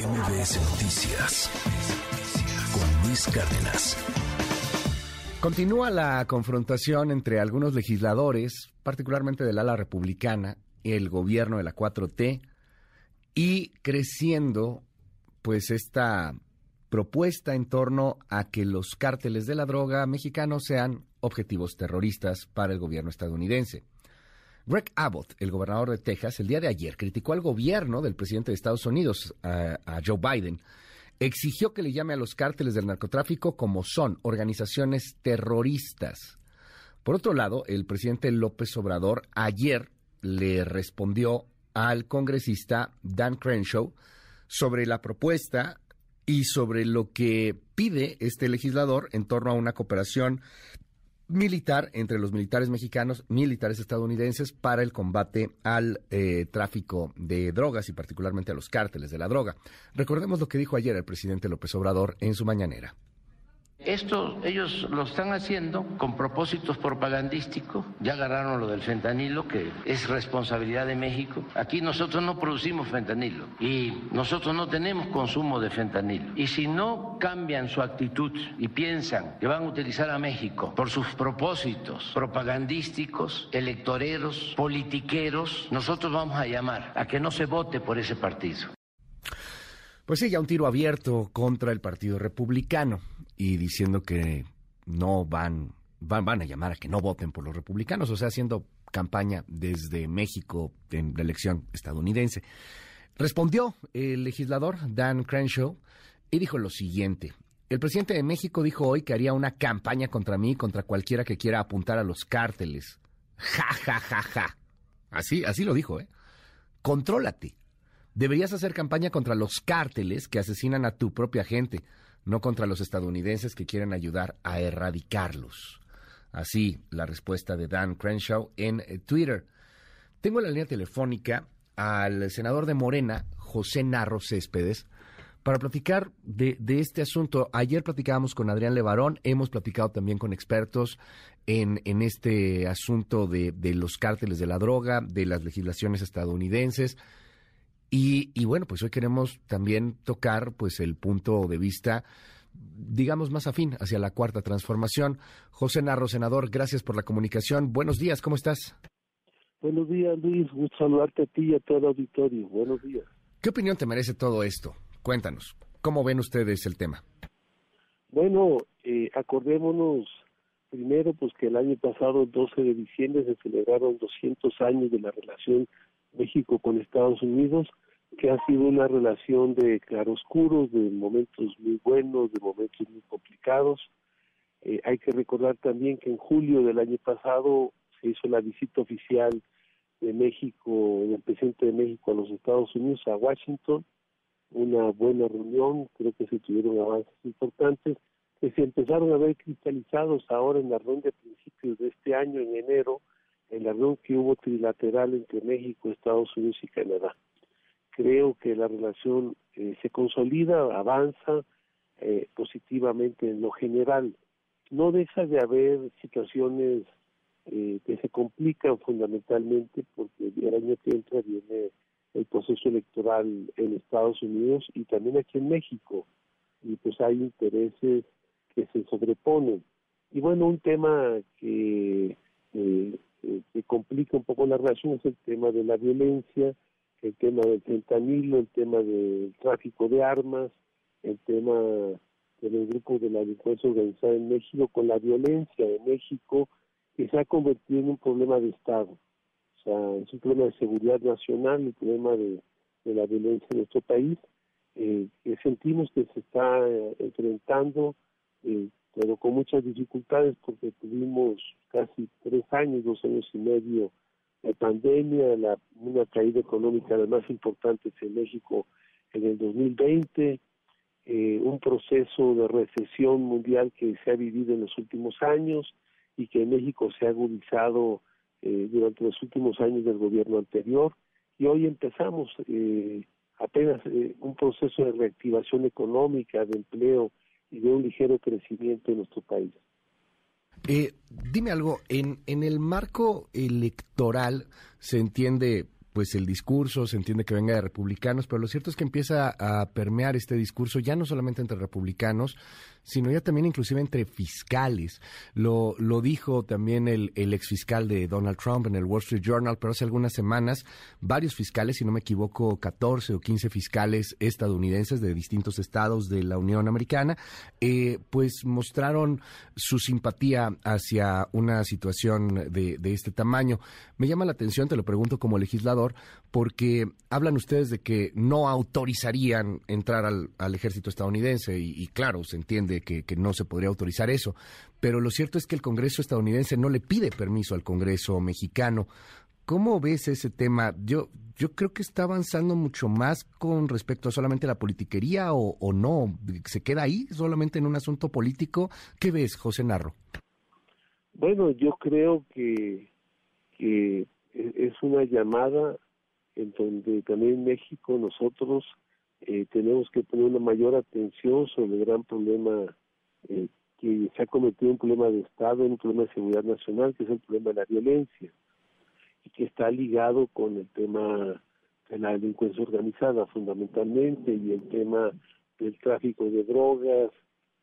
MBS Noticias con Luis Cárdenas. Continúa la confrontación entre algunos legisladores, particularmente del ala republicana, el gobierno de la 4T, y creciendo pues esta propuesta en torno a que los cárteles de la droga mexicanos sean objetivos terroristas para el gobierno estadounidense. Greg Abbott, el gobernador de Texas, el día de ayer criticó al gobierno del presidente de Estados Unidos, a, Joe Biden, exigió que le llame a los cárteles del narcotráfico como son organizaciones terroristas. Por otro lado, el presidente López Obrador ayer le respondió al congresista Dan Crenshaw sobre la propuesta y sobre lo que pide este legislador en torno a una cooperación militar entre los militares mexicanos, militares estadounidenses, para el combate al eh, tráfico de drogas y particularmente a los cárteles de la droga. Recordemos lo que dijo ayer el presidente López Obrador en su mañanera. Esto ellos lo están haciendo con propósitos propagandísticos. Ya agarraron lo del fentanilo, que es responsabilidad de México. Aquí nosotros no producimos fentanilo y nosotros no tenemos consumo de fentanilo. Y si no cambian su actitud y piensan que van a utilizar a México por sus propósitos propagandísticos, electoreros, politiqueros, nosotros vamos a llamar a que no se vote por ese partido. Pues sí, ya un tiro abierto contra el Partido Republicano y diciendo que no van, van, van a llamar a que no voten por los republicanos, o sea, haciendo campaña desde México en la elección estadounidense. Respondió el legislador Dan Crenshaw y dijo lo siguiente. El presidente de México dijo hoy que haría una campaña contra mí, contra cualquiera que quiera apuntar a los cárteles. Ja, ja, ja, ja. Así, así lo dijo, ¿eh? Contrólate. Deberías hacer campaña contra los cárteles que asesinan a tu propia gente no contra los estadounidenses que quieren ayudar a erradicarlos. Así la respuesta de Dan Crenshaw en eh, Twitter. Tengo la línea telefónica al senador de Morena, José Narro Céspedes, para platicar de, este asunto. Ayer platicábamos con Adrián Levarón, hemos platicado también con expertos en, en este asunto de, de los cárteles de la droga, de las legislaciones estadounidenses. Y, bueno, pues hoy queremos también tocar pues el punto de vista digamos, más afín hacia la cuarta transformación. José Narro, senador, gracias por la comunicación. Buenos días, ¿cómo estás? Buenos días, Luis. Gusto saludarte a ti y a todo el auditorio. Buenos días. ¿Qué opinión te merece todo esto? Cuéntanos, ¿cómo ven ustedes el tema? Bueno, eh, acordémonos primero pues que el año pasado, el 12 de diciembre, se celebraron 200 años de la relación México con Estados Unidos, que ha sido una relación de claroscuros, de momentos muy buenos, de momentos muy complicados. Eh, hay que recordar también que en julio del año pasado se hizo la visita oficial de México, del presidente de México a los Estados Unidos, a Washington, una buena reunión, creo que se tuvieron avances importantes, que se empezaron a ver cristalizados ahora en la ronda de principios de este año, en enero, en la reunión que hubo trilateral entre México, Estados Unidos y Canadá. Creo que la relación eh, se consolida, avanza eh, positivamente en lo general. No deja de haber situaciones eh, que se complican fundamentalmente porque el año que entra viene el proceso electoral en Estados Unidos y también aquí en México. Y pues hay intereses que se sobreponen. Y bueno, un tema que eh, que complica un poco la relación es el tema de la violencia, el tema del fentanilo, el tema del tráfico de armas, el tema de los grupos de la delincuencia organizada en México, con la violencia en México, que se ha convertido en un problema de Estado. O sea, es un problema de seguridad nacional, el problema de, la violencia en nuestro país, eh, que sentimos que se está eh, enfrentando eh, pero con muchas dificultades porque tuvimos casi tres años, dos años y medio de pandemia, la, una caída económica de más importantes en México en el 2020, eh, un proceso de recesión mundial que se ha vivido en los últimos años y que en México se ha agudizado eh, durante los últimos años del gobierno anterior y hoy empezamos eh, apenas eh, un proceso de reactivación económica, de empleo y de un ligero crecimiento en nuestro país. Eh, dime algo, en, en el marco electoral se entiende pues el discurso, se entiende que venga de republicanos, pero lo cierto es que empieza a permear este discurso ya no solamente entre republicanos, sino ya también inclusive entre fiscales. Lo, lo dijo también el, el exfiscal de Donald Trump en el Wall Street Journal, pero hace algunas semanas varios fiscales, si no me equivoco, 14 o 15 fiscales estadounidenses de distintos estados de la Unión Americana, eh, pues mostraron su simpatía hacia una situación de, de este tamaño. Me llama la atención, te lo pregunto como legislador, porque hablan ustedes de que no autorizarían entrar al, al ejército estadounidense y, y, claro, se entiende que, que, no se podría autorizar eso, pero lo cierto es que el Congreso estadounidense no le pide permiso al Congreso mexicano. ¿Cómo ves ese tema? Yo, yo creo que está avanzando mucho más con respecto a solamente la politiquería o, o no. ¿Se queda ahí solamente en un asunto político? ¿Qué ves, José Narro? Bueno, yo creo que, que es una llamada en donde también México nosotros eh, tenemos que poner una mayor atención sobre el gran problema eh, que se ha cometido un problema de Estado, un problema de seguridad nacional, que es el problema de la violencia, y que está ligado con el tema de la delincuencia organizada fundamentalmente y el tema del tráfico de drogas,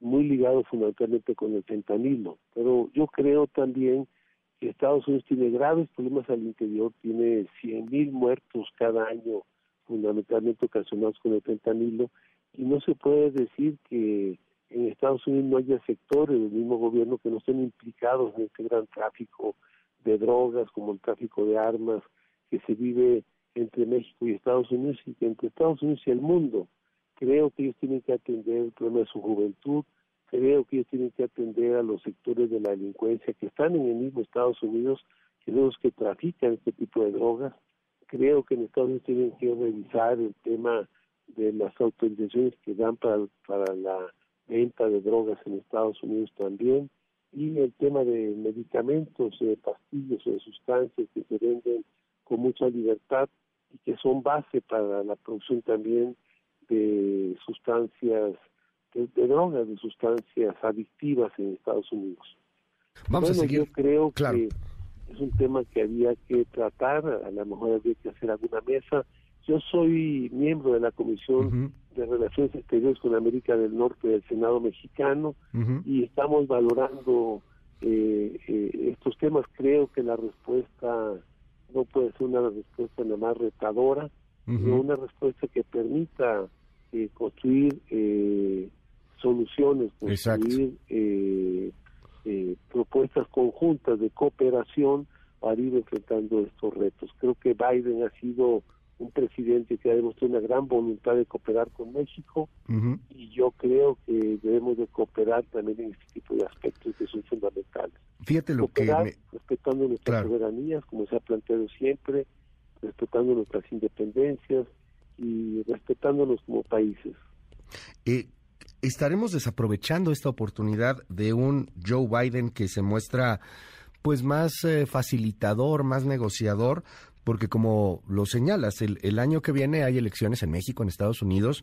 muy ligado fundamentalmente con el fentanilo. Pero yo creo también que Estados Unidos tiene graves problemas al interior, tiene 100.000 muertos cada año, fundamentalmente ocasionados con el fentanilo, y no se puede decir que en Estados Unidos no haya sectores del mismo gobierno que no estén implicados en este gran tráfico de drogas, como el tráfico de armas que se vive entre México y Estados Unidos y que entre Estados Unidos y el mundo. Creo que ellos tienen que atender el problema de su juventud, creo que ellos tienen que atender a los sectores de la delincuencia que están en el mismo Estados Unidos, que son los que trafican este tipo de drogas. Creo que en Estados Unidos tienen que revisar el tema de las autorizaciones que dan para, para la venta de drogas en Estados Unidos también y el tema de medicamentos, de pastillas o de sustancias que se venden con mucha libertad y que son base para la producción también de sustancias de, de drogas, de sustancias adictivas en Estados Unidos. Vamos bueno, a seguir. Yo creo claro. que es un tema que había que tratar, a lo mejor había que hacer alguna mesa. Yo soy miembro de la Comisión uh -huh. de Relaciones Exteriores con América del Norte del Senado mexicano uh -huh. y estamos valorando eh, eh, estos temas. Creo que la respuesta no puede ser una respuesta nada más retadora, uh -huh. sino una respuesta que permita eh, construir eh, soluciones, construir eh, propuestas conjuntas de cooperación para ir enfrentando estos retos. Creo que Biden ha sido un presidente que ha demostrado una gran voluntad de cooperar con México uh -huh. y yo creo que debemos de cooperar también en este tipo de aspectos que son fundamentales. Fíjate lo cooperar, que... Me... Respetando nuestras claro. soberanías, como se ha planteado siempre, respetando nuestras independencias y respetándonos como países. Eh, estaremos desaprovechando esta oportunidad de un Joe Biden que se muestra pues más eh, facilitador, más negociador, porque como lo señalas, el, el, año que viene hay elecciones en México, en Estados Unidos,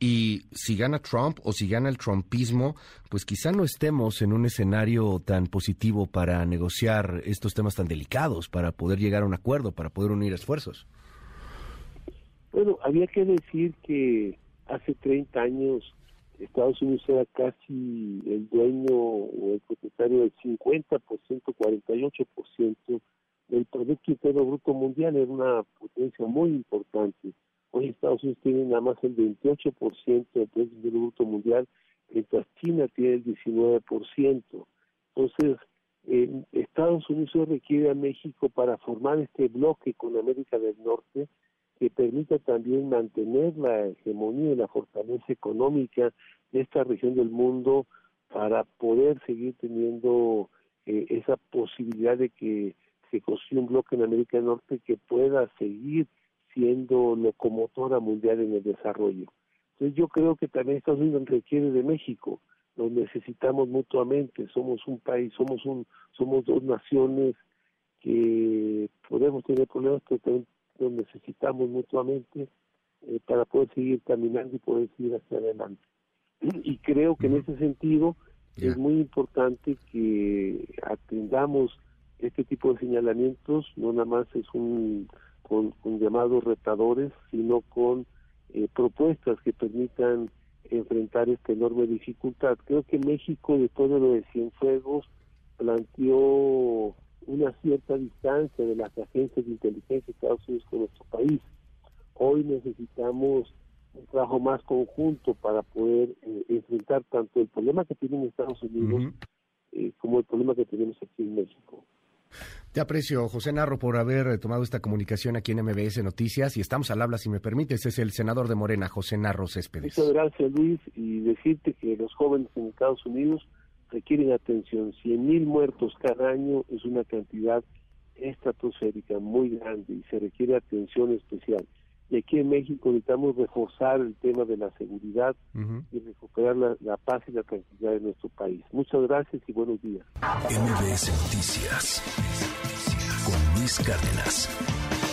y si gana Trump o si gana el trumpismo, pues quizá no estemos en un escenario tan positivo para negociar estos temas tan delicados, para poder llegar a un acuerdo, para poder unir esfuerzos. Bueno, había que decir que hace 30 años Estados Unidos era casi el dueño o el propietario del 50%, 48% del Producto Interno Bruto Mundial, era una potencia muy importante. Hoy Estados Unidos tiene nada más el 28% del Producto Interno Bruto Mundial, mientras China tiene el 19%. Entonces, eh, Estados Unidos requiere a México para formar este bloque con América del Norte, que permita también mantener la hegemonía y la fortaleza económica de esta región del mundo para poder seguir teniendo eh, esa posibilidad de que se construya un bloque en América del Norte que pueda seguir siendo locomotora mundial en el desarrollo. Entonces yo creo que también Estados Unidos requiere de México, lo necesitamos mutuamente, somos un país, somos un, somos dos naciones que podemos tener problemas, pero también lo necesitamos mutuamente eh, para poder seguir caminando y poder seguir hacia adelante. Y creo que en ese sentido yeah. es muy importante que atendamos este tipo de señalamientos, no nada más es un con, llamados retadores, sino con eh, propuestas que permitan enfrentar esta enorme dificultad. Creo que México, después de lo de Cienfuegos, planteó una cierta distancia de las agencias de inteligencia de Estados Unidos con nuestro país. Hoy necesitamos un trabajo más conjunto para poder eh, enfrentar tanto el problema que tienen Estados Unidos eh, como el problema que tenemos aquí en México. Te aprecio, José Narro, por haber tomado esta comunicación aquí en MBS Noticias y estamos al habla, si me permites, es el senador de Morena, José Narro Céspedes. Muchas gracias, Luis, y decirte que los jóvenes en Estados Unidos requieren atención. 100 mil muertos cada año es una cantidad estratosférica muy grande y se requiere atención especial. Y aquí en México necesitamos reforzar el tema de la seguridad y recuperar la, paz y la tranquilidad de nuestro país. Muchas gracias y buenos días. MBS Noticias con Luis Cárdenas.